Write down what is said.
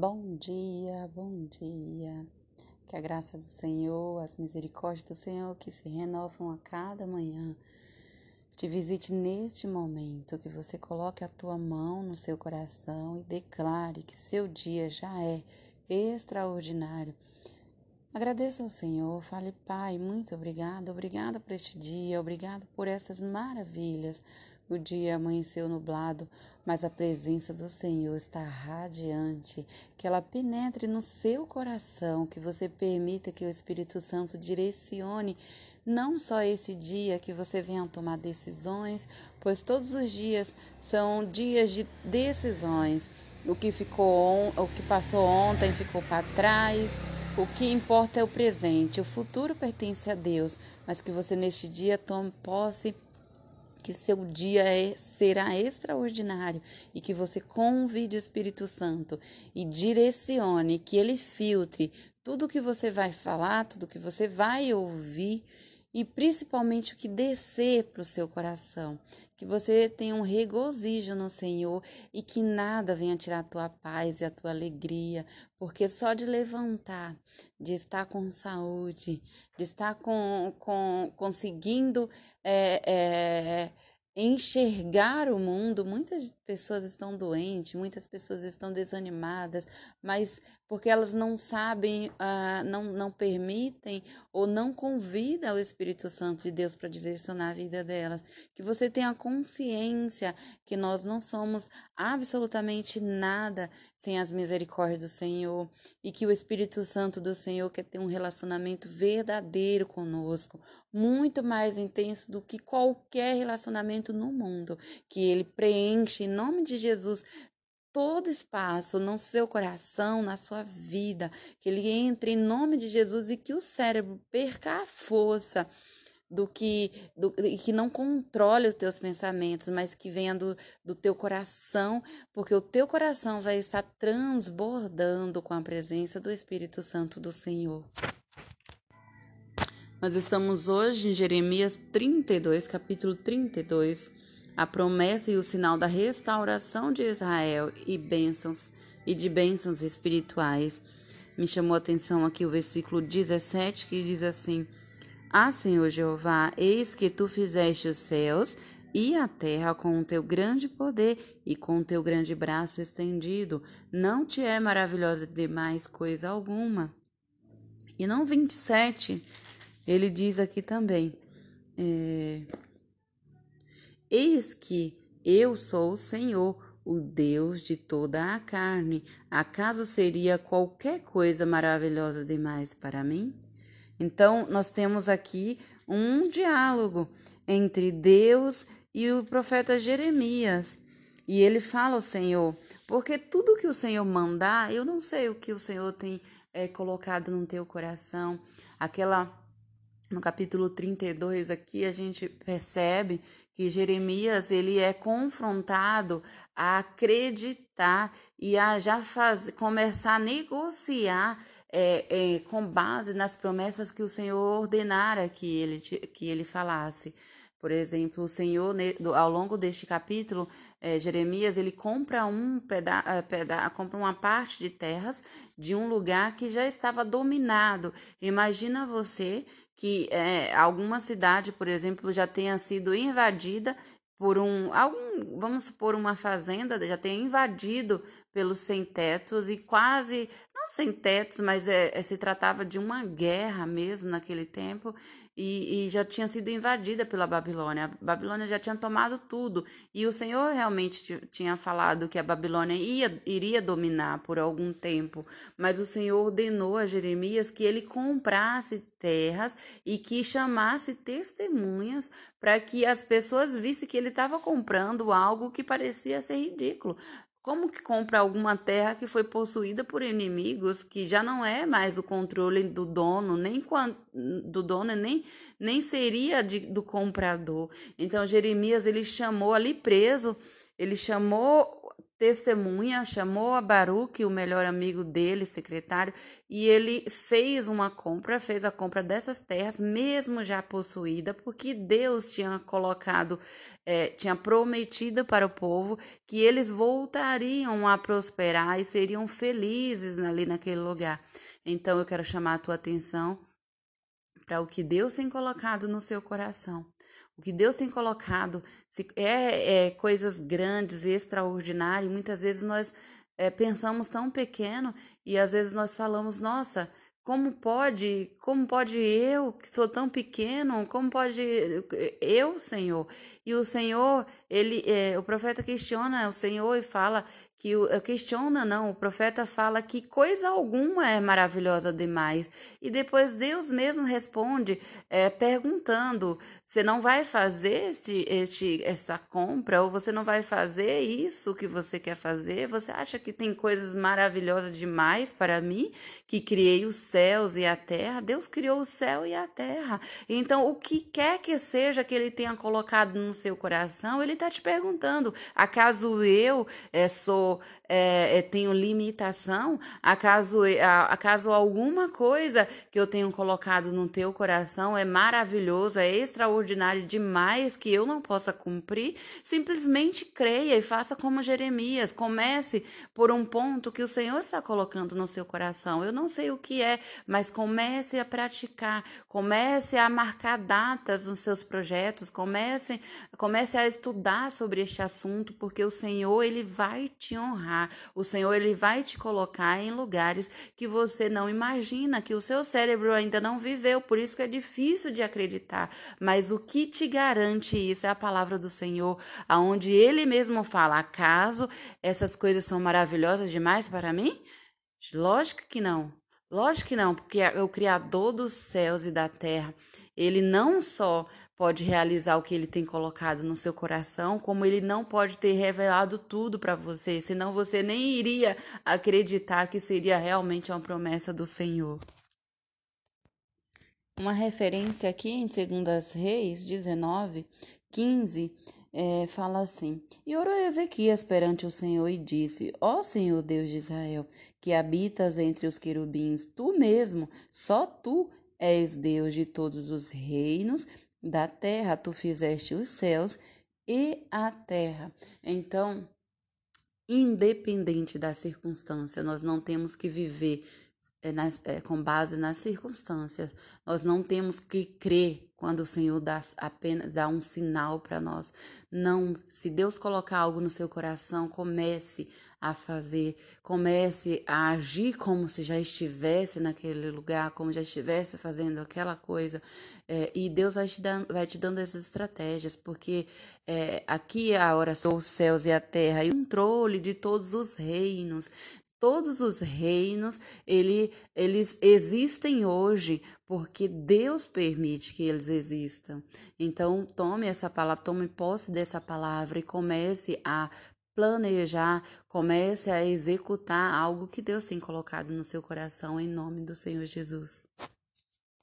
Bom dia, bom dia. Que a graça do Senhor, as misericórdias do Senhor que se renovam a cada manhã te visite neste momento, que você coloque a tua mão no seu coração e declare que seu dia já é extraordinário. Agradeça ao Senhor, fale, Pai, muito obrigado, obrigada por este dia, obrigado por estas maravilhas, o dia amanheceu nublado, mas a presença do Senhor está radiante. Que ela penetre no seu coração, que você permita que o Espírito Santo direcione não só esse dia que você venha tomar decisões, pois todos os dias são dias de decisões. O que ficou, o que passou ontem ficou para trás. O que importa é o presente. O futuro pertence a Deus, mas que você neste dia tome posse que seu dia é, será extraordinário e que você convide o Espírito Santo e direcione, que ele filtre tudo que você vai falar, tudo que você vai ouvir e principalmente o que descer para o seu coração. Que você tenha um regozijo no Senhor e que nada venha tirar a tua paz e a tua alegria, porque só de levantar, de estar com saúde, de estar com, com conseguindo. É, é, enxergar o mundo. Muitas pessoas estão doentes, muitas pessoas estão desanimadas, mas porque elas não sabem, uh, não, não permitem ou não convidam o Espírito Santo de Deus para direcionar a vida delas. Que você tenha consciência que nós não somos absolutamente nada sem as misericórdias do Senhor e que o Espírito Santo do Senhor quer ter um relacionamento verdadeiro conosco, muito mais intenso do que qualquer relacionamento no mundo, que ele preenche em nome de Jesus todo espaço no seu coração, na sua vida, que ele entre em nome de Jesus e que o cérebro perca a força do que do, que não controle os teus pensamentos, mas que venha do, do teu coração, porque o teu coração vai estar transbordando com a presença do Espírito Santo do Senhor. Nós estamos hoje em Jeremias 32, capítulo 32 a promessa e o sinal da restauração de Israel e bênçãos e de bênçãos espirituais. Me chamou a atenção aqui o versículo 17 que diz assim: Ah, Senhor Jeová, eis que tu fizeste os céus e a terra com o teu grande poder e com o teu grande braço estendido. Não te é maravilhosa demais coisa alguma. E no 27, ele diz aqui também. É, Eis que eu sou o Senhor, o Deus de toda a carne. Acaso seria qualquer coisa maravilhosa demais para mim? Então, nós temos aqui um diálogo entre Deus e o profeta Jeremias. E ele fala ao Senhor, porque tudo que o Senhor mandar, eu não sei o que o Senhor tem é, colocado no teu coração, aquela no capítulo 32 aqui a gente percebe que Jeremias ele é confrontado a acreditar e a já faz, começar a negociar é, é, com base nas promessas que o Senhor ordenara que ele, que ele falasse. Por exemplo, o Senhor, ao longo deste capítulo, é, Jeremias, ele compra um peda eh, peda compra uma parte de terras de um lugar que já estava dominado. Imagina você que é, alguma cidade, por exemplo, já tenha sido invadida por um algum, vamos supor, uma fazenda já tenha invadido pelos sem-tetos e quase sem tetos, mas é, é, se tratava de uma guerra mesmo naquele tempo e, e, já tinha sido invadida pela Babilônia. A Babilônia já tinha tomado tudo e o Senhor realmente tinha falado que a Babilônia ia, iria dominar por algum tempo, mas o Senhor ordenou a Jeremias que ele comprasse terras e que chamasse testemunhas para que as pessoas vissem que ele estava comprando algo que parecia ser ridículo. Como que compra alguma terra que foi possuída por inimigos, que já não é mais o controle do dono, nem do dono, nem, nem seria de, do comprador. Então Jeremias ele chamou ali preso, ele chamou testemunha, chamou a Baruque, o melhor amigo dele, secretário, e ele fez uma compra, fez a compra dessas terras, mesmo já possuída, porque Deus tinha colocado, é, tinha prometido para o povo que eles voltariam a prosperar e seriam felizes ali naquele lugar. Então eu quero chamar a tua atenção para o que Deus tem colocado no seu coração. O que Deus tem colocado é, é coisas grandes e extraordinárias. Muitas vezes nós é, pensamos tão pequeno e às vezes nós falamos, nossa, como pode, como pode eu, que sou tão pequeno, como pode eu, Senhor? E o Senhor, ele, é, o profeta questiona o Senhor e fala que eh, questiona não, o profeta fala que coisa alguma é maravilhosa demais. E depois Deus mesmo responde é, perguntando: você não vai fazer este, este, esta compra ou você não vai fazer isso que você quer fazer? Você acha que tem coisas maravilhosas demais para mim que criei os céus e a terra? Deus criou o céu e a terra. Então, o que quer que seja que Ele tenha colocado no seu coração, Ele está te perguntando: acaso eu é, sou sou é, tenho limitação? Acaso, acaso alguma coisa que eu tenho colocado no teu coração é maravilhoso, é extraordinário demais que eu não possa cumprir? Simplesmente creia e faça como Jeremias. Comece por um ponto que o Senhor está colocando no seu coração. Eu não sei o que é, mas comece a praticar, comece a marcar datas nos seus projetos, comece, comece a estudar sobre este assunto, porque o Senhor ele vai te honrar. O Senhor ele vai te colocar em lugares que você não imagina, que o seu cérebro ainda não viveu, por isso que é difícil de acreditar. Mas o que te garante isso é a palavra do Senhor, aonde ele mesmo fala: "Acaso essas coisas são maravilhosas demais para mim?" Lógico que não. Lógico que não, porque o Criador dos céus e da terra, ele não só pode realizar o que ele tem colocado no seu coração, como ele não pode ter revelado tudo para você, senão você nem iria acreditar que seria realmente uma promessa do Senhor. Uma referência aqui em 2 Reis 19, 15, é, fala assim: E orou Ezequias perante o Senhor e disse: Ó Senhor Deus de Israel, que habitas entre os querubins, tu mesmo, só tu és Deus de todos os reinos da terra tu fizeste os céus e a terra. Então, independente da circunstância, nós não temos que viver é, nas, é, com base nas circunstâncias. Nós não temos que crer quando o Senhor dá apenas dá um sinal para nós. Não, se Deus colocar algo no seu coração, comece a fazer, comece a agir como se já estivesse naquele lugar, como já estivesse fazendo aquela coisa. É, e Deus vai te, dando, vai te dando essas estratégias, porque é, aqui é a oração os céus e a terra e o controle de todos os reinos todos os reinos, ele, eles existem hoje porque Deus permite que eles existam. Então, tome essa palavra, tome posse dessa palavra e comece a planejar, comece a executar algo que Deus tem colocado no seu coração em nome do Senhor Jesus.